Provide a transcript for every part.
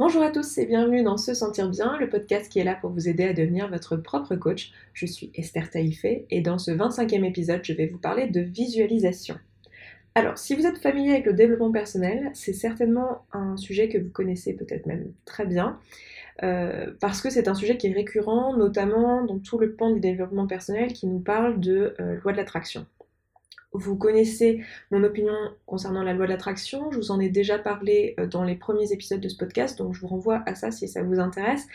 Bonjour à tous et bienvenue dans Se Sentir Bien, le podcast qui est là pour vous aider à devenir votre propre coach. Je suis Esther Taïfé et dans ce 25e épisode, je vais vous parler de visualisation. Alors, si vous êtes familier avec le développement personnel, c'est certainement un sujet que vous connaissez peut-être même très bien, euh, parce que c'est un sujet qui est récurrent, notamment dans tout le pan du développement personnel qui nous parle de euh, loi de l'attraction. Vous connaissez mon opinion concernant la loi de l'attraction, je vous en ai déjà parlé euh, dans les premiers épisodes de ce podcast, donc je vous renvoie à ça si ça vous intéresse.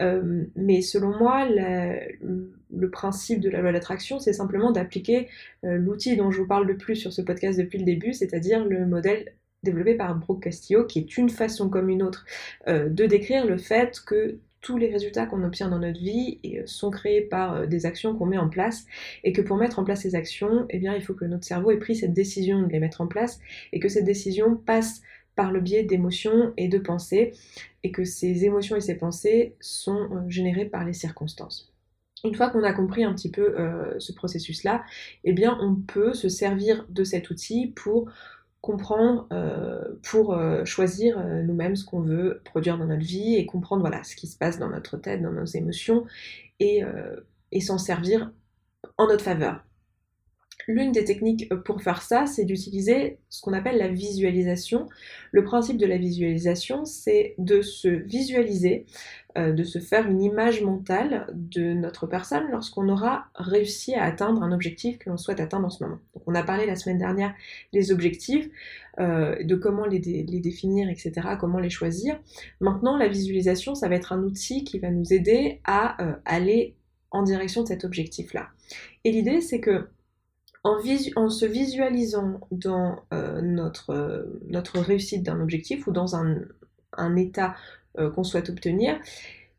Euh, mais selon moi, le principe de la loi de l'attraction, c'est simplement d'appliquer euh, l'outil dont je vous parle le plus sur ce podcast depuis le début, c'est-à-dire le modèle développé par Brooke Castillo, qui est une façon comme une autre de décrire le fait que tous les résultats qu'on obtient dans notre vie euh, sont créés par euh, des actions qu'on met en place et que pour mettre en place ces actions, eh il faut que notre cerveau ait pris cette décision de les mettre en place et que cette décision passe par le biais d'émotions et de pensées et que ces émotions et ces pensées sont euh, générées par les circonstances. Une fois qu'on a compris un petit peu ce processus-là, eh bien, on peut se servir de cet outil pour comprendre euh, pour euh, choisir euh, nous-mêmes ce qu'on veut produire dans notre vie et comprendre voilà ce qui se passe dans notre tête, dans nos émotions et, et s'en servir en notre faveur. L'une des techniques pour faire ça, c'est d'utiliser ce qu'on appelle la visualisation. Le principe de la visualisation, c'est de se visualiser, euh, de se faire une image mentale de notre personne lorsqu'on aura réussi à atteindre un objectif que l'on souhaite atteindre en ce moment. on a parlé la semaine dernière des objectifs, euh, de comment les, les, définir, etc., comment les choisir. Maintenant, la visualisation, ça va être un outil qui va nous aider à euh, aller en direction de cet objectif-là. Et l'idée, c'est que en, se visualisant dans euh, notre, euh, notre réussite d'un objectif ou dans un, état euh, qu'on souhaite obtenir,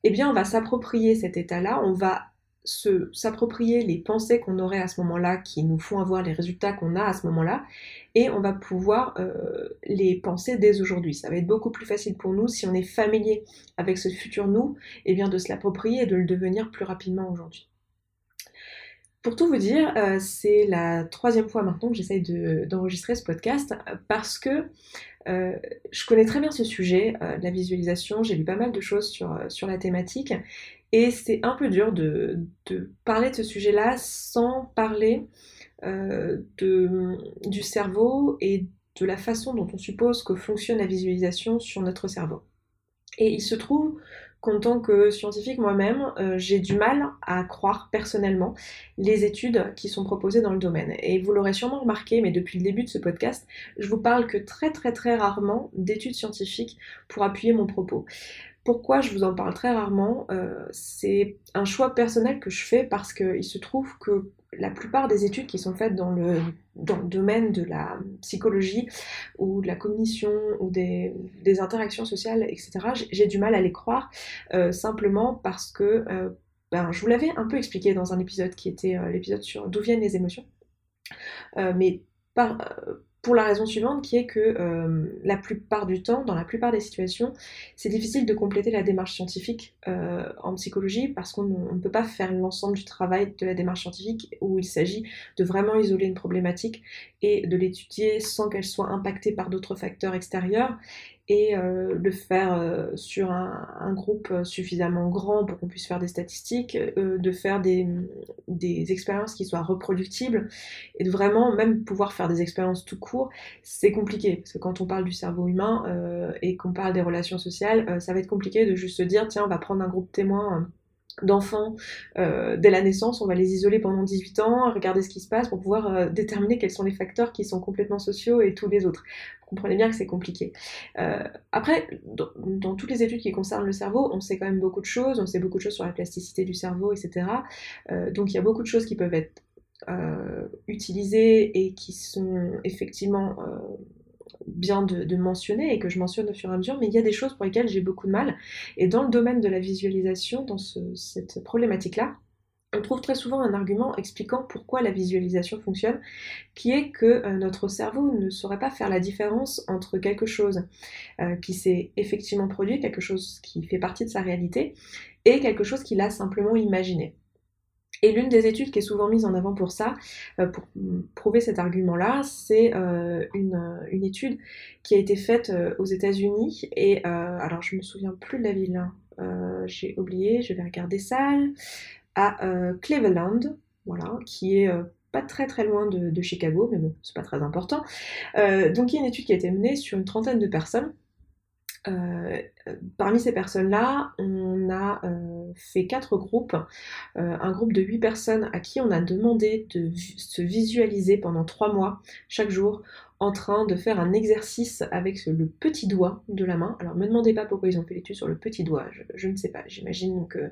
eh bien on va s'approprier cet état-là, on va s'approprier les pensées qu'on aurait à ce moment-là qui nous font avoir les résultats qu'on a à ce moment-là et on va pouvoir les penser dès aujourd'hui. Ça va être beaucoup plus facile pour nous si on est familier avec ce futur nous, eh bien de se l'approprier et de le devenir plus rapidement aujourd'hui. Pour tout vous dire, euh, c'est la troisième fois maintenant que j'essaye d'enregistrer ce podcast parce que euh, je connais très bien ce sujet, euh, la visualisation, j'ai lu pas mal de choses sur, sur la thématique et c'est un peu dur de, de, parler de ce sujet-là sans parler de, du cerveau et de la façon dont on suppose que fonctionne la visualisation sur notre cerveau. Et il se trouve qu'en tant que scientifique moi-même, euh, j'ai du mal à croire personnellement les études qui sont proposées dans le domaine. Et vous l'aurez sûrement remarqué, mais depuis le début de ce podcast, je vous parle que très très très rarement d'études scientifiques pour appuyer mon propos. Pourquoi je vous en parle très rarement euh, C'est un choix personnel que je fais parce qu'il se trouve que la plupart des études qui sont faites dans le, domaine de la psychologie ou de la cognition ou des, interactions sociales, etc., j'ai du mal à les croire euh, simplement parce que euh, ben, je vous l'avais un peu expliqué dans un épisode qui était l'épisode sur d'où viennent les émotions. mais par, pour la raison suivante qui est que euh, la plupart du temps, dans la plupart des situations, c'est difficile de compléter la démarche scientifique euh, en psychologie parce qu'on ne peut pas faire l'ensemble du travail de la démarche scientifique où il s'agit de vraiment isoler une problématique et de l'étudier sans qu'elle soit impactée par d'autres facteurs extérieurs et euh, le faire euh, sur un, groupe suffisamment grand pour qu'on puisse faire des statistiques, euh, de faire des, des, expériences qui soient reproductibles. Et de vraiment même pouvoir faire des expériences tout court, c'est compliqué. Parce que quand on parle du cerveau humain et qu'on parle des relations sociales, ça va être compliqué de juste se dire tiens on va prendre un groupe témoin d'enfants euh, dès la naissance, on va les isoler pendant 18 ans, regarder ce qui se passe pour pouvoir euh, déterminer quels sont les facteurs qui sont complètement sociaux et tous les autres. Vous comprenez bien que c'est compliqué. Euh, après, dans, toutes les études qui concernent le cerveau, on sait quand même beaucoup de choses, on sait beaucoup de choses sur la plasticité du cerveau, etc. donc il y a beaucoup de choses qui peuvent être utilisées et qui sont effectivement bien de, mentionner et que je mentionne au fur et à mesure, mais il y a des choses pour lesquelles j'ai beaucoup de mal. Et dans le domaine de la visualisation, dans cette problématique-là, on trouve très souvent un argument expliquant pourquoi la visualisation fonctionne, qui est que euh, notre cerveau ne saurait pas faire la différence entre quelque chose euh, qui s'est effectivement produit, quelque chose qui fait partie de sa réalité, et quelque chose qu'il a simplement imaginé. Et l'une des études qui est souvent mise en avant pour ça, euh, pour prouver cet argument-là, c'est euh, une, étude qui a été faite euh, aux États-Unis. Et alors, je me souviens plus de la ville, hein. j'ai oublié, je vais regarder ça, à Cleveland, voilà, qui est pas très très loin de, de Chicago, mais bon, c'est pas très important. donc, il y a une étude qui a été menée sur une trentaine de personnes euh, parmi ces personnes-là, on a euh, fait quatre groupes. Euh, un groupe de huit personnes à qui on a demandé de se visualiser pendant trois mois, chaque jour, en train de faire un exercice avec le petit doigt de la main. Alors, me demandez pas pourquoi ils ont fait l'étude sur le petit doigt, je ne sais pas. J'imagine que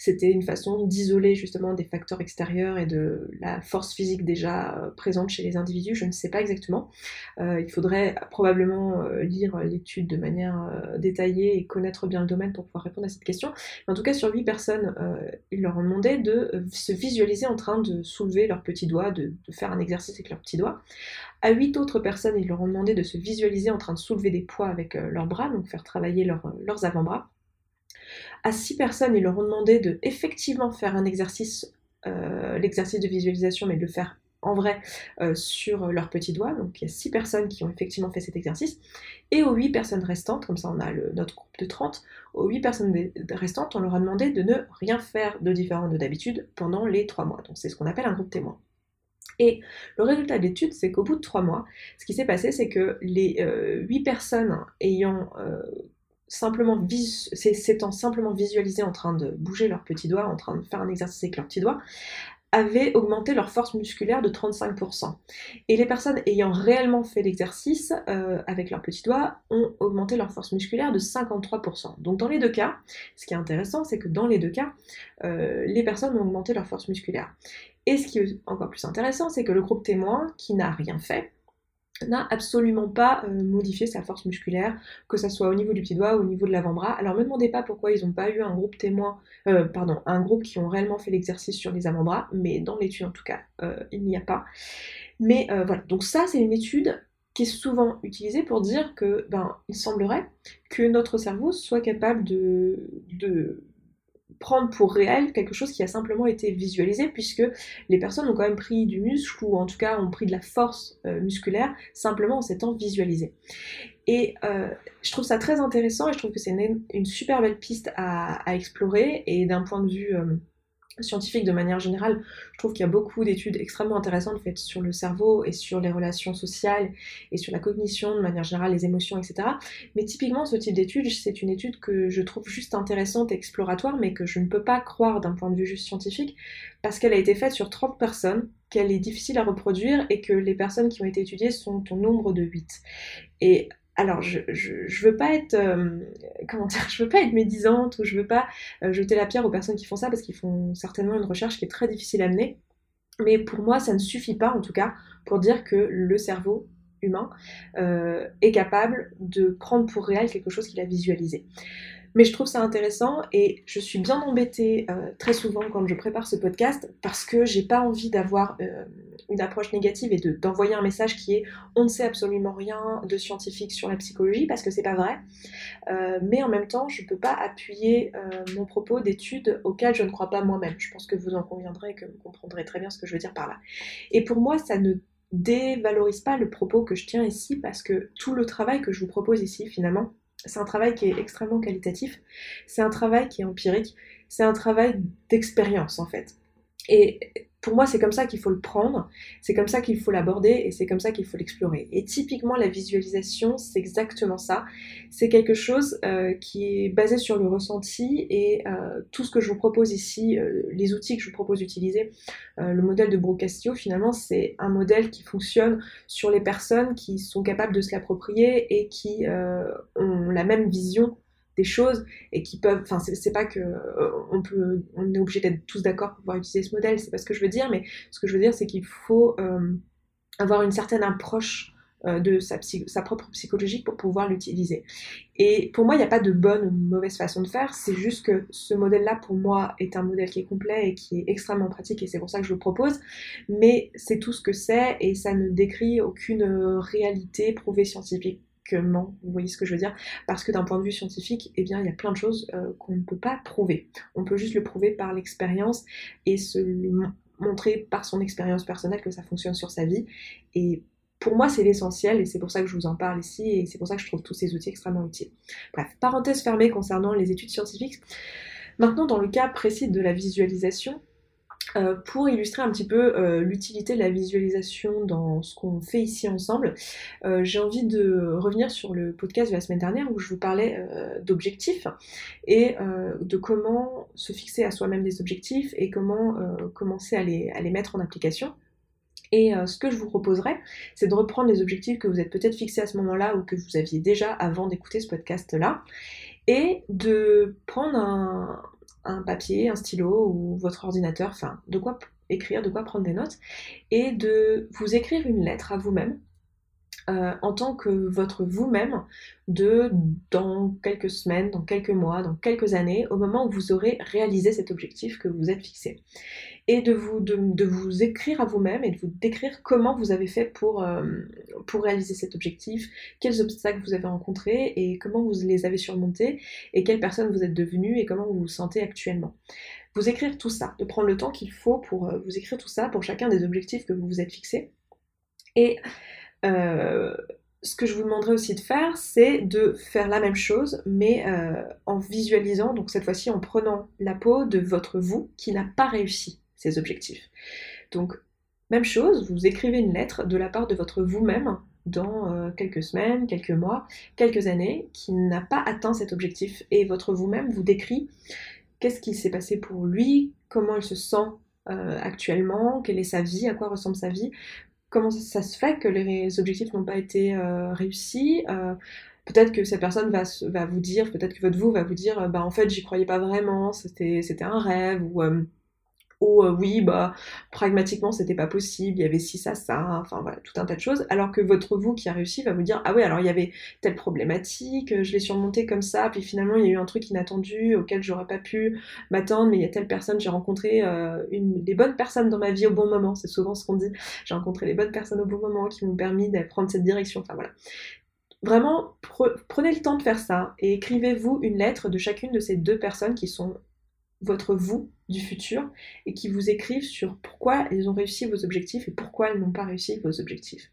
c'était une façon d'isoler justement des facteurs extérieurs et de la force physique déjà euh, présente chez les individus, je ne sais pas exactement. Euh, il faudrait probablement euh, lire l'étude de manière détaillée et connaître bien le domaine pour pouvoir répondre à cette question. en tout cas, sur 8 personnes, ils leur ont demandé de se visualiser en train de soulever leurs petits doigts, de, faire un exercice avec leurs petits doigts. À 8 autres personnes, ils leur ont demandé de se visualiser en train de soulever des poids avec leurs bras, donc faire travailler leurs avant-bras. À six personnes, ils leur ont demandé de effectivement faire un exercice, euh, l'exercice de visualisation, mais de le faire en vrai euh, sur leurs petits doigts. Donc il y a six personnes qui ont effectivement fait cet exercice. Et aux huit personnes restantes, comme ça on a notre groupe de 30, aux huit personnes restantes, on leur a demandé de ne rien faire de différent de d'habitude pendant les trois mois. Donc c'est ce qu'on appelle un groupe témoin. Et le résultat de l'étude, c'est qu'au bout de trois mois, ce qui s'est passé, c'est que les euh, huit personnes ayant simplement s'étant simplement visualisé en train de bouger leurs petits doigts, en train de faire un exercice avec leurs petits doigts, avaient augmenté leur force musculaire de 35%. Et les personnes ayant réellement fait l'exercice euh, avec leurs petits doigts ont augmenté leur force musculaire de 53%. Donc dans les deux cas, ce qui est intéressant, c'est que dans les deux cas, euh, les personnes ont augmenté leur force musculaire. Et ce qui est encore plus intéressant, c'est que le groupe témoin, qui n'a rien fait, n'a absolument pas euh, modifié sa force musculaire, que ce soit au niveau du petit doigt ou au niveau de l'avant-bras. Alors me demandez pas pourquoi ils n'ont pas eu un groupe témoin, euh, pardon, un groupe qui ont réellement fait l'exercice sur les avant-bras, mais dans l'étude en tout cas, euh, il n'y a pas. Mais voilà, donc ça c'est une étude qui est souvent utilisée pour dire que, ben, il semblerait que notre cerveau soit capable de, de prendre pour réel quelque chose qui a simplement été visualisé puisque les personnes ont quand même pris du muscle ou en tout cas ont pris de la force euh, musculaire simplement en s'étant visualisé. Et euh, je trouve ça très intéressant et je trouve que c'est une, super belle piste à, explorer et d'un point de vue euh, scientifique de manière générale, je trouve qu'il y a beaucoup d'études extrêmement intéressantes faites sur le cerveau et sur les relations sociales et sur la cognition de manière générale, les émotions, etc. Mais typiquement, ce type d'étude, c'est une étude que je trouve juste intéressante exploratoire, mais que je ne peux pas croire d'un point de vue juste scientifique, parce qu'elle a été faite sur 30 personnes, qu'elle est difficile à reproduire et que les personnes qui ont été étudiées sont au nombre de 8. Et alors je, je, veux pas être euh, comment dire, je veux pas être médisante ou je veux pas euh, jeter la pierre aux personnes qui font ça parce qu'ils font certainement une recherche qui est très difficile à mener. Mais pour moi, ça ne suffit pas en tout cas pour dire que le cerveau humain euh, est capable de prendre pour réel quelque chose qu'il a visualisé. Mais je trouve ça intéressant et je suis bien embêtée euh, très souvent quand je prépare ce podcast parce que j'ai pas envie d'avoir euh, une approche négative et d'envoyer un message qui est on ne sait absolument rien de scientifique sur la psychologie parce que c'est pas vrai. Euh, mais en même temps, je peux pas appuyer mon propos d'études auxquelles je ne crois pas moi-même. Je pense que vous en conviendrez et que vous comprendrez très bien ce que je veux dire par là. Et pour moi, ça ne dévalorise pas le propos que je tiens ici parce que tout le travail que je vous propose ici, finalement, c'est un travail qui est extrêmement qualitatif, c'est un travail qui est empirique, c'est un travail d'expérience en fait. Pour moi, c'est comme ça qu'il faut le prendre, c'est comme ça qu'il faut l'aborder et c'est comme ça qu'il faut l'explorer. Et typiquement, la visualisation, c'est exactement ça. C'est quelque chose euh, qui est basé sur le ressenti et euh, tout ce que je vous propose ici, euh, les outils que je vous propose d'utiliser, le modèle de Brocastio, finalement, c'est un modèle qui fonctionne sur les personnes qui sont capables de se l'approprier et qui ont la même vision choses et qui peuvent. Enfin, c'est pas que euh, on peut, on est obligé d'être tous d'accord pour pouvoir utiliser ce modèle. C'est pas ce que je veux dire, mais ce que je veux dire, c'est qu'il faut euh, avoir une certaine approche euh, de sa, sa, propre psychologie pour pouvoir l'utiliser. Et pour moi, il n'y a pas de bonne ou mauvaise façon de faire, c'est juste que ce modèle-là, pour moi, est un modèle qui est complet et qui est extrêmement pratique, et c'est pour ça que je le propose, mais c'est tout ce que c'est, et ça ne décrit aucune réalité prouvée scientifique vous voyez ce que je veux dire Parce que d'un point de vue scientifique, eh bien, il y a plein de choses euh, qu'on ne peut pas prouver. On peut juste le prouver par l'expérience et se montrer par son expérience personnelle que ça fonctionne sur sa vie. Et pour moi, c'est l'essentiel et c'est pour ça que je vous en parle ici et c'est pour ça que je trouve tous ces outils extrêmement utiles. Bref, parenthèse fermée concernant les études scientifiques. Maintenant, dans le cas précis de la visualisation, euh, pour illustrer un petit peu euh, l'utilité de la visualisation dans ce qu'on fait ici ensemble, euh, j'ai envie de revenir sur le podcast de la semaine dernière où je vous parlais d'objectifs et de comment se fixer à soi-même des objectifs et comment commencer à les, à les, mettre en application. Et ce que je vous proposerais, c'est de reprendre les objectifs que vous êtes peut-être fixés à ce moment-là ou que vous aviez déjà avant d'écouter ce podcast-là et de prendre un, un papier, un stylo ou votre ordinateur, enfin de quoi écrire, de quoi prendre des notes, et de vous écrire une lettre à vous-même euh, en tant que votre vous-même de dans quelques semaines, dans quelques mois, dans quelques années, au moment où vous aurez réalisé cet objectif que vous êtes fixé. Et de vous, écrire à vous-même et de vous décrire comment vous avez fait pour, euh, pour réaliser cet objectif, quels obstacles vous avez rencontrés et comment vous les avez surmontés et quelle personne vous êtes devenue et comment vous vous sentez actuellement vous écrire tout ça, de prendre le temps qu'il faut pour euh, vous écrire tout ça pour chacun des objectifs que vous vous êtes fixés. Et euh, ce que je vous demanderai aussi de faire, c'est de faire la même chose, mais euh, en visualisant, donc cette fois-ci en prenant la peau de votre vous qui n'a pas réussi ses objectifs. Donc, même chose, vous écrivez une lettre de la part de votre vous-même dans euh, quelques semaines, quelques mois, quelques années, qui n'a pas atteint cet objectif. Et votre vous-même vous décrit qu'est-ce qui s'est passé pour lui, comment il se sent actuellement, quelle est sa vie, à quoi ressemble sa vie, comment ça, se fait que les objectifs n'ont pas été euh, réussis euh, Peut-être que cette personne va, vous dire, peut-être que votre vous va vous dire, bah en fait j'y croyais pas vraiment, c'était un rêve, ou euh, euh, oui, bah, pragmatiquement, c'était pas possible, il y avait ci, ça, ça, enfin voilà, tout un tas de choses. Alors que votre vous qui a réussi va vous dire, ah oui, alors il y avait telle problématique, je l'ai surmonté comme ça, puis finalement il y a eu un truc inattendu auquel j'aurais pas pu m'attendre, mais il y a telle personne, j'ai rencontré euh, une, des bonnes personnes dans ma vie au bon moment, c'est souvent ce qu'on dit, j'ai rencontré les bonnes personnes au bon moment qui m'ont permis de prendre cette direction, enfin voilà. Vraiment, prenez le temps de faire ça et écrivez-vous une lettre de chacune de ces deux personnes qui sont votre vous du futur et qui vous écrivent sur pourquoi ils ont réussi vos objectifs et pourquoi ils n'ont pas réussi vos objectifs.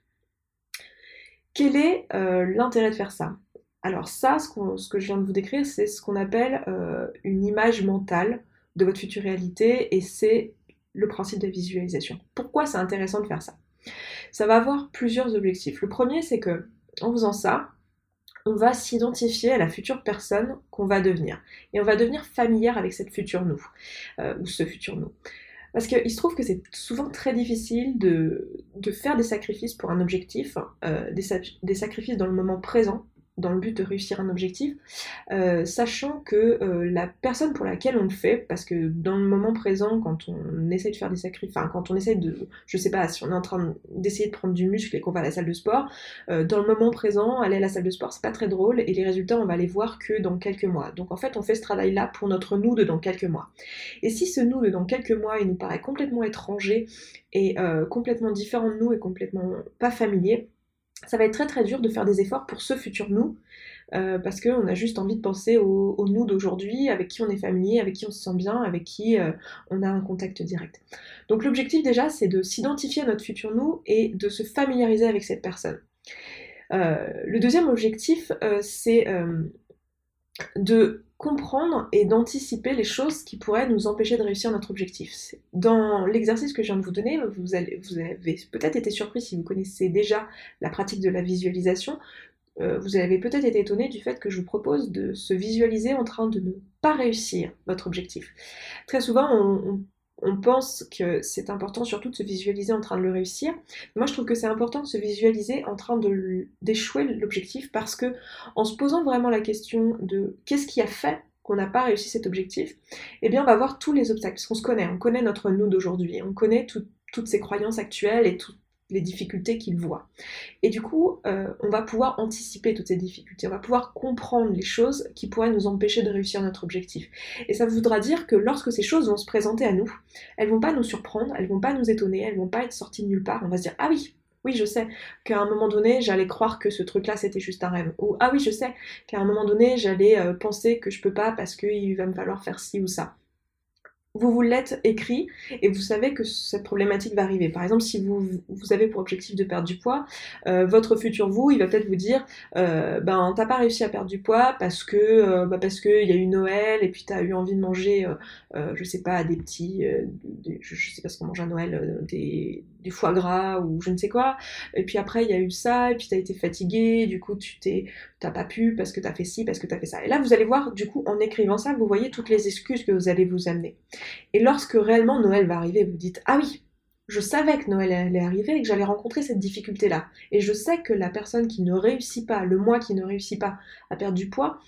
Quel est euh, l'intérêt de faire ça? Alors ça, ce, que je viens de vous décrire, c'est ce qu'on appelle euh, une image mentale de votre future réalité et c'est le principe de visualisation. Pourquoi c'est intéressant de faire ça? Ça va avoir plusieurs objectifs. Le premier, c'est que en faisant ça, on va s'identifier à la future personne qu'on va devenir. Et on va devenir familière avec cette future nous, euh, ou ce futur nous. Parce qu'il se trouve que c'est souvent très difficile de, faire des sacrifices pour un objectif, euh, des, sacrifices dans le moment présent, dans le but de réussir un objectif, euh, sachant que euh, la personne pour laquelle on le fait, parce que dans le moment présent, quand on essaie de faire des sacrifices, enfin quand on essaie de, je sais pas, si on est en train d'essayer de prendre du muscle et qu'on va à la salle de sport, euh, dans le moment présent, aller à la salle de sport, c'est pas très drôle et les résultats, on va les voir que dans quelques mois. Donc en fait, on fait ce travail-là pour notre nous de dans quelques mois. Et si ce nous de dans quelques mois, il nous paraît complètement étranger et complètement différent de nous et complètement pas familier, ça va être très très dur de faire des efforts pour ce futur nous, euh, parce qu'on a juste envie de penser au, nous d'aujourd'hui, avec qui on est familier, avec qui on se sent bien, avec qui euh, on a un contact direct. Donc l'objectif déjà, c'est de s'identifier à notre futur nous et de se familiariser avec cette personne. Euh, le deuxième objectif, c'est de comprendre et d'anticiper les choses qui pourraient nous empêcher de réussir notre objectif. Dans l'exercice que je viens de vous donner, vous, avez peut-être été surpris si vous connaissez déjà la pratique de la visualisation. Euh, vous avez peut-être été étonné du fait que je vous propose de se visualiser en train de ne pas réussir votre objectif. Très souvent, on pense que c'est important surtout de se visualiser en train de le réussir. Moi, je trouve que c'est important de se visualiser en train d'échouer l'objectif parce que en se posant vraiment la question de qu'est-ce qui a fait qu'on n'a pas réussi cet objectif, eh bien, on va voir tous les obstacles. Parce qu'on se connaît, on connaît notre nous d'aujourd'hui, on connaît toutes ces croyances actuelles et tout, les difficultés qu'il voit. Et du coup, euh, on va pouvoir anticiper toutes ces difficultés, on va pouvoir comprendre les choses qui pourraient nous empêcher de réussir notre objectif. Et ça voudra dire que lorsque ces choses vont se présenter à nous, elles vont pas nous surprendre, elles vont pas nous étonner, elles vont pas être sorties de nulle part, on va se dire ah oui, oui, je sais qu'à un moment donné, j'allais croire que ce truc-là, c'était juste un rêve. Ou ah oui, je sais qu'à un moment donné, j'allais euh, penser que je peux pas parce qu'il va me falloir faire ci ou ça vous vous l'êtes écrit et vous savez que cette problématique va arriver. Par exemple, si vous, vous avez pour objectif de perdre du poids, euh, votre futur vous, il va peut-être vous dire, euh, ben t'as pas réussi à perdre du poids parce que euh, bah, parce que il y a eu Noël et puis t'as eu envie de manger, je sais pas, des petits, je, sais pas ce qu'on mange à Noël, des, du foie gras ou je ne sais quoi. Et puis après il y a eu ça et puis t'as été fatigué, du coup tu t'es, t'as pas pu parce que t'as fait ci, parce que t'as fait ça. Et là vous allez voir, du coup en écrivant ça, vous voyez toutes les excuses que vous allez vous amener. Et lorsque réellement Noël va arriver, vous dites Ah oui, je savais que Noël allait arriver et que j'allais rencontrer cette difficulté-là. Et je sais que la personne qui ne réussit pas, le moi qui ne réussit pas à perdre du poids,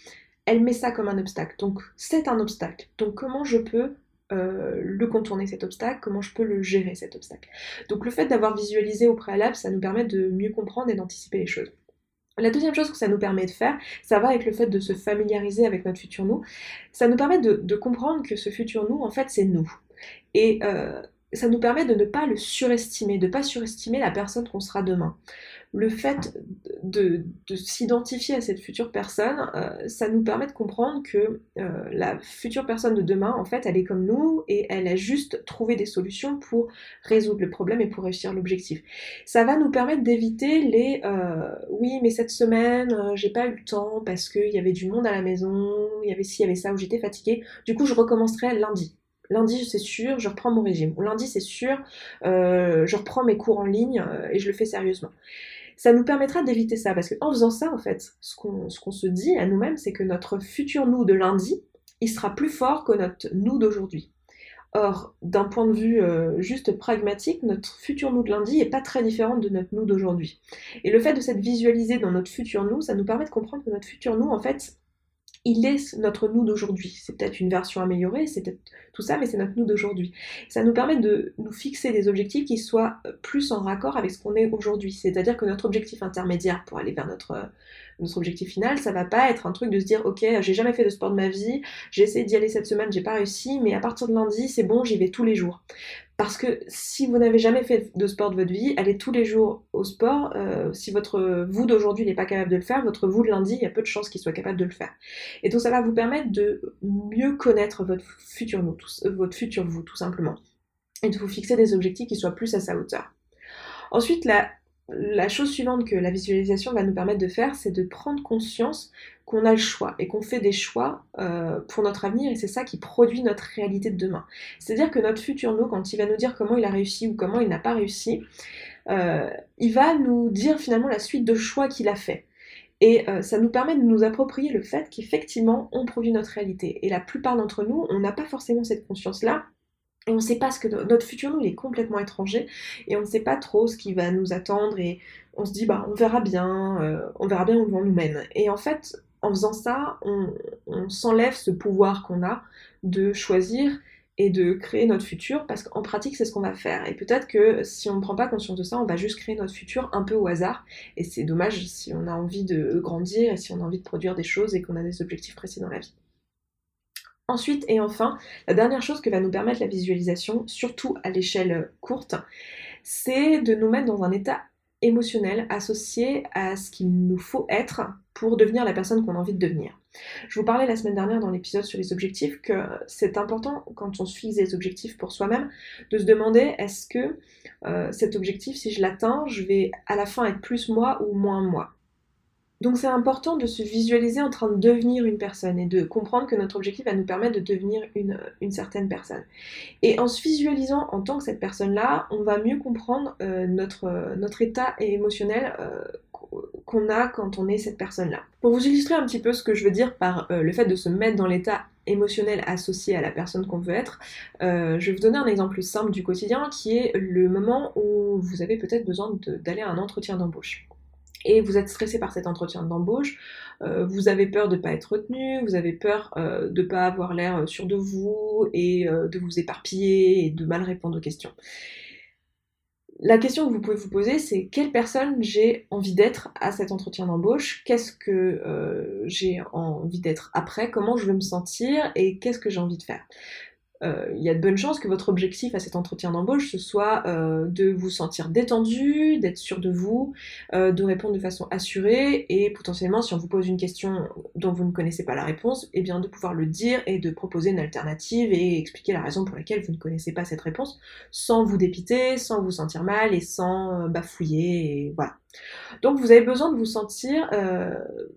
elle met ça comme un obstacle. Donc c'est un obstacle. Donc comment je peux euh, le contourner cet obstacle, comment je peux le gérer cet obstacle. Donc le fait d'avoir visualisé au préalable, ça nous permet de mieux comprendre et d'anticiper les choses. La deuxième chose que ça nous permet de faire, ça va avec le fait de se familiariser avec notre futur nous. Ça nous permet de, comprendre que ce futur nous, en fait, c'est nous. Et euh, ça nous permet de ne pas le surestimer, de ne pas surestimer la personne qu'on sera demain le fait de, s'identifier à cette future personne, euh, ça nous permet de comprendre que euh, la future personne de demain, en fait, elle est comme nous et elle a juste trouvé des solutions pour résoudre le problème et pour réussir l'objectif. Ça va nous permettre d'éviter les euh, oui, mais cette semaine, j'ai pas eu le temps parce qu'il y avait du monde à la maison, il y avait ci, il y avait ça, où j'étais fatiguée. Du coup, je recommencerai lundi. Lundi, c'est sûr, je reprends mon régime. Ou lundi, c'est sûr, je reprends mes cours en ligne et je le fais sérieusement ça nous permettra d'éviter ça. Parce qu'en faisant ça, en fait, ce qu'on se dit à nous-mêmes, c'est que notre futur nous de lundi, il sera plus fort que notre nous d'aujourd'hui. Or, d'un point de vue euh, juste pragmatique, notre futur nous de lundi n'est pas très différent de notre nous d'aujourd'hui. Et le fait de s'être visualisé dans notre futur nous, ça nous permet de comprendre que notre futur nous, en fait, il est notre nous d'aujourd'hui. C'est peut-être une version améliorée, c'est peut-être tout ça, mais c'est notre nous d'aujourd'hui. Ça nous permet de nous fixer des objectifs qui soient plus en raccord avec ce qu'on est aujourd'hui. C'est-à-dire que notre objectif intermédiaire pour aller vers notre, notre objectif final, ça va pas être un truc de se dire ok, j'ai jamais fait de sport de ma vie, j'ai essayé d'y aller cette semaine, j'ai pas réussi, mais à partir de lundi, c'est bon, j'y vais tous les jours. Parce que si vous n'avez jamais fait de sport de votre vie, allez tous les jours au sport. Euh, si votre vous d'aujourd'hui n'est pas capable de le faire, votre vous de lundi, il y a peu de chances qu'il soit capable de le faire. Et donc ça va vous permettre de mieux connaître votre futur vous, euh, votre futur vous tout simplement, et de vous fixer des objectifs qui soient plus à sa hauteur. Ensuite, la la chose suivante que la visualisation va nous permettre de faire, c'est de prendre conscience qu'on a le choix et qu'on fait des choix euh, pour notre avenir et c'est ça qui produit notre réalité de demain. C'est-à-dire que notre futur nous, quand il va nous dire comment il a réussi ou comment il n'a pas réussi, euh, il va nous dire finalement la suite de choix qu'il a fait. Et euh, ça nous permet de nous approprier le fait qu'effectivement, on produit notre réalité. Et la plupart d'entre nous, on n'a pas forcément cette conscience-là, et on ne sait pas ce que notre futur nous il est complètement étranger et on ne sait pas trop ce qui va nous attendre et on se dit bah on verra bien, euh, on verra bien où le nous mène. Et en fait, en faisant ça, on, s'enlève ce pouvoir qu'on a de choisir et de créer notre futur parce qu'en pratique c'est ce qu'on va faire et peut-être que si on ne prend pas conscience de ça on va juste créer notre futur un peu au hasard et c'est dommage si on a envie de grandir et si on a envie de produire des choses et qu'on a des objectifs précis dans la vie. Ensuite et enfin, la dernière chose que va nous permettre la visualisation, surtout à l'échelle courte, c'est de nous mettre dans un état émotionnel associé à ce qu'il nous faut être pour devenir la personne qu'on a envie de devenir. Je vous parlais la semaine dernière dans l'épisode sur les objectifs que c'est important quand on se fixe des objectifs pour soi-même de se demander est-ce que euh, cet objectif, si je l'atteins, je vais à la fin être plus moi ou moins moi? Donc c'est important de se visualiser en train de devenir une personne et de comprendre que notre objectif va nous permettre de devenir une, certaine personne. Et en se visualisant en tant que cette personne-là, on va mieux comprendre euh, notre, notre état émotionnel euh, qu'on a quand on est cette personne-là. Pour vous illustrer un petit peu ce que je veux dire par euh, le fait de se mettre dans l'état émotionnel associé à la personne qu'on veut être, je vais vous donner un exemple simple du quotidien qui est le moment où vous avez peut-être besoin d'aller à un entretien d'embauche et vous êtes stressé par cet entretien d'embauche, euh, vous avez peur de ne pas être retenu, vous avez peur euh, de ne pas avoir l'air euh, sûr de vous et de vous éparpiller et de mal répondre aux questions. La question que vous pouvez vous poser, c'est quelle personne j'ai envie d'être à cet entretien d'embauche? Qu'est-ce que j'ai envie d'être après? Comment je veux me sentir? Et qu'est-ce que j'ai envie de faire? Il y a de bonnes chances que votre objectif à cet entretien d'embauche ce soit euh, de vous sentir détendu, d'être sûr de vous, euh, de répondre de façon assurée et potentiellement si on vous pose une question dont vous ne connaissez pas la réponse, eh bien de pouvoir le dire et de proposer une alternative et expliquer la raison pour laquelle vous ne connaissez pas cette réponse sans vous dépiter, sans vous sentir mal et sans bafouiller et voilà. Donc vous avez besoin de vous sentir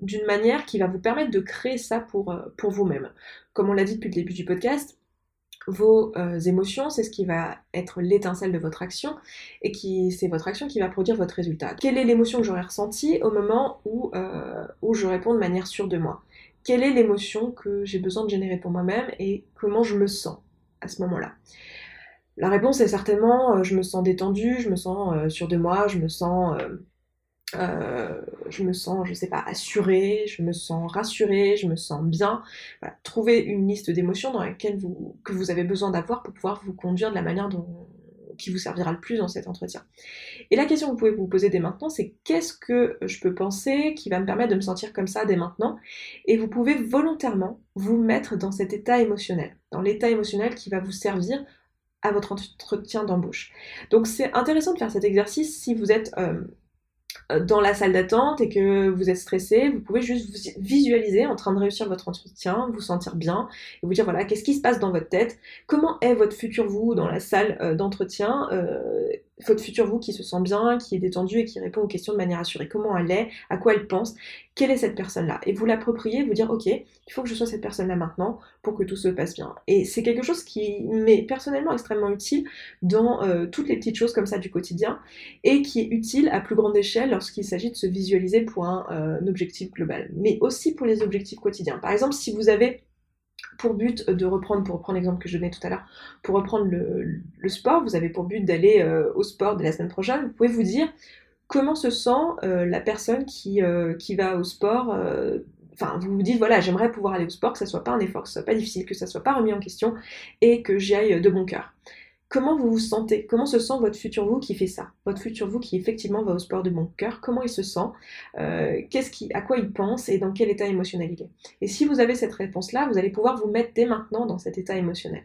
d'une manière qui va vous permettre de créer ça pour vous-même. Comme on l'a dit depuis le début du podcast, vos euh, émotions, c'est ce qui va être l'étincelle de votre action et qui c'est votre action qui va produire votre résultat. Quelle est l'émotion que j'aurais ressentie au moment où, euh, où je réponds de manière sûre de moi? Quelle est l'émotion que j'ai besoin de générer pour moi-même et comment je me sens à ce moment-là? La réponse est certainement euh, je me sens détendue, je me sens sûre de moi, je me sens euh, je me sens, je sais pas, assurée, je me sens rassurée, je me sens bien. Voilà, trouvez une liste d'émotions dans laquelle vous, que vous avez besoin d'avoir pour pouvoir vous conduire de la manière dont, qui vous servira le plus dans cet entretien. Et la question que vous pouvez vous poser dès maintenant, c'est qu'est-ce que je peux penser qui va me permettre de me sentir comme ça dès maintenant? Et vous pouvez volontairement vous mettre dans cet état émotionnel, dans l'état émotionnel qui va vous servir à votre entretien d'embauche. Donc c'est intéressant de faire cet exercice si vous êtes euh, dans la salle d'attente et que vous êtes stressé, vous pouvez juste vous visualiser en train de réussir votre entretien, vous sentir bien et vous dire voilà, qu'est-ce qui se passe dans votre tête, comment est votre futur vous dans la salle euh, d'entretien, euh, votre futur vous qui se sent bien, qui est détendu et qui répond aux questions de manière assurée, comment elle est, à quoi elle pense, quelle est cette personne-là? Et vous l'appropriez, vous dire ok, il faut que je sois cette personne-là maintenant pour que tout se passe bien. Et c'est quelque chose qui m'est personnellement extrêmement utile dans euh, toutes les petites choses comme ça du quotidien et qui est utile à plus grande échelle lorsqu'il s'agit de se visualiser pour un, euh, un objectif global, mais aussi pour les objectifs quotidiens. Par exemple, si vous avez pour but de reprendre, pour reprendre l'exemple que je donnais tout à l'heure, pour reprendre le, sport, vous avez pour but d'aller euh, au sport de la semaine prochaine, vous pouvez vous dire comment se sent euh, la personne qui, euh, qui va au sport. Enfin, vous vous dites, voilà, j'aimerais pouvoir aller au sport, que ça soit pas un effort, que ce soit pas difficile, que ça soit pas remis en question et que j'y aille de bon cœur. Comment vous vous sentez? Comment se sent votre futur vous qui fait ça? Votre futur vous qui effectivement va au sport de bon cœur, comment il se sent? Euh, À quoi il pense et dans quel état émotionnel il est? Et si vous avez cette réponse-là, vous allez pouvoir vous mettre dès maintenant dans cet état émotionnel.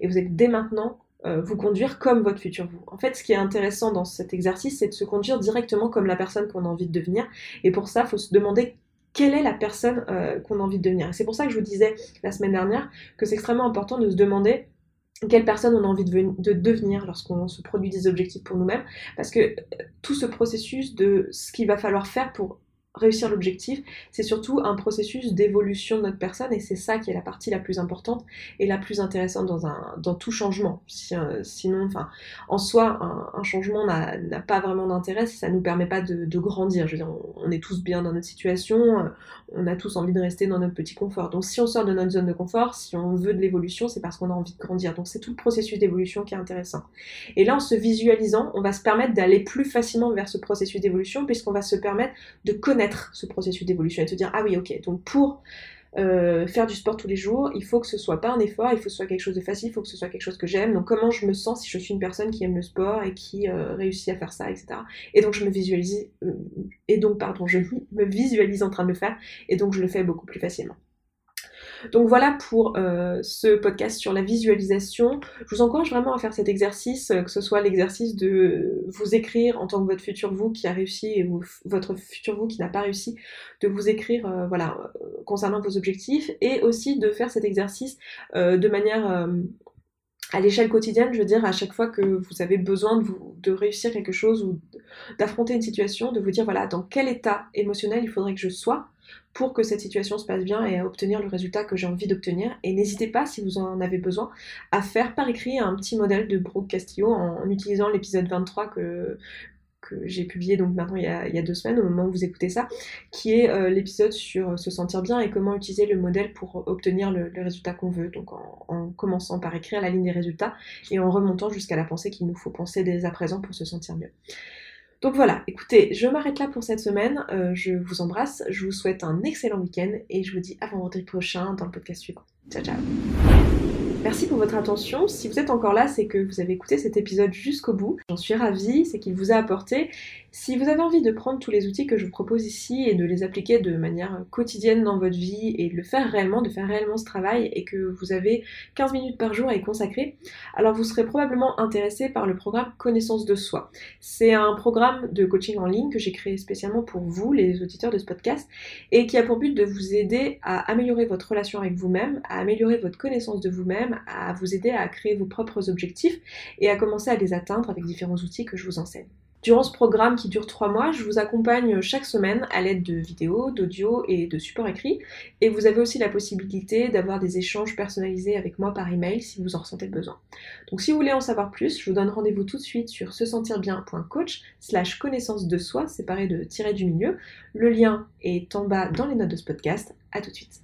Et vous allez dès maintenant euh, vous conduire comme votre futur vous. En fait, ce qui est intéressant dans cet exercice, c'est de se conduire directement comme la personne qu'on a envie de devenir. Et pour ça, il faut se demander quelle est la personne euh, qu'on a envie de devenir. Et c'est pour ça que je vous disais la semaine dernière que c'est extrêmement important de se demander quelle personne on a envie de, devenir lorsqu'on se produit des objectifs pour nous-mêmes, parce que euh, tout ce processus de ce qu'il va falloir faire pour réussir l'objectif, c'est surtout un processus d'évolution de notre personne et c'est ça qui est la partie la plus importante et la plus intéressante dans, un, dans tout changement. Euh, sinon, en soi, un, changement n'a pas vraiment d'intérêt si ça ne nous permet pas de, grandir. On, est tous bien dans notre situation, euh, on a tous envie de rester dans notre petit confort. Donc si on sort de notre zone de confort, si on veut de l'évolution, c'est parce qu'on a envie de grandir. Donc c'est tout le processus d'évolution qui est intéressant. Et là, en se visualisant, on va se permettre d'aller plus facilement vers ce processus d'évolution puisqu'on va se permettre de connaître ce processus d'évolution et te dire ah oui ok donc pour euh, faire du sport tous les jours, il faut que ce soit pas un effort, il faut que ce soit quelque chose de facile, il faut que ce soit quelque chose que j'aime. Donc comment je me sens si je suis une personne qui aime le sport et qui euh, réussit à faire ça, etc. Et donc je me visualise, euh, et donc pardon, je me visualise en train de le faire, et donc je le fais beaucoup plus facilement. Donc voilà pour euh, ce podcast sur la visualisation. Je vous encourage vraiment à faire cet exercice, euh, que ce soit l'exercice de vous écrire en tant que votre futur vous qui a réussi et votre futur vous qui n'a pas réussi, de vous écrire euh, voilà, concernant vos objectifs et aussi de faire cet exercice de manière à l'échelle quotidienne, je veux dire, à chaque fois que vous avez besoin de, de réussir quelque chose ou d'affronter une situation, de vous dire, voilà, dans quel état émotionnel il faudrait que je sois pour que cette situation se passe bien et à obtenir le résultat que j'ai envie d'obtenir. Et n'hésitez pas, si vous en avez besoin, à faire par écrit un petit modèle de Brooke Castillo en, utilisant l'épisode 23 que, que j'ai publié donc maintenant il y, a, deux semaines au moment où vous écoutez ça, qui est euh, l'épisode sur euh, se sentir bien et comment utiliser le modèle pour obtenir le, résultat qu'on veut. Donc en, en, commençant par écrire la ligne des résultats et en remontant jusqu'à la pensée qu'il nous faut penser dès à présent pour se sentir mieux. Donc voilà, écoutez, je m'arrête là pour cette semaine. Euh, je vous embrasse, je vous souhaite un excellent week-end et je vous dis à vendredi prochain dans le podcast suivant. Ciao ciao Merci pour votre attention. Si vous êtes encore là, c'est que vous avez écouté cet épisode jusqu'au bout. J'en suis ravie, c'est qu'il vous a apporté. Si vous avez envie de prendre tous les outils que je vous propose ici et de les appliquer de manière quotidienne dans votre vie et de le faire réellement, de faire réellement ce travail et que vous avez 15 minutes par jour à y consacrer, alors vous serez probablement intéressé par le programme Connaissance de soi. C'est un programme de coaching en ligne que j'ai créé spécialement pour vous, les auditeurs de ce podcast, et qui a pour but de vous aider à améliorer votre relation avec vous-même, à améliorer votre connaissance de vous-même, à vous aider à créer vos propres objectifs et à commencer à les atteindre avec différents outils que je vous enseigne. Durant ce programme qui dure trois mois, je vous accompagne chaque semaine à l'aide de vidéos, d'audio et de supports écrits. Et vous avez aussi la possibilité d'avoir des échanges personnalisés avec moi par email si vous en ressentez le besoin. Donc si vous voulez en savoir plus, je vous donne rendez-vous tout de suite sur se sentir bien.coach slash connaissance de soi séparé de tirer du milieu. Le lien est en bas dans les notes de ce podcast. À tout de suite.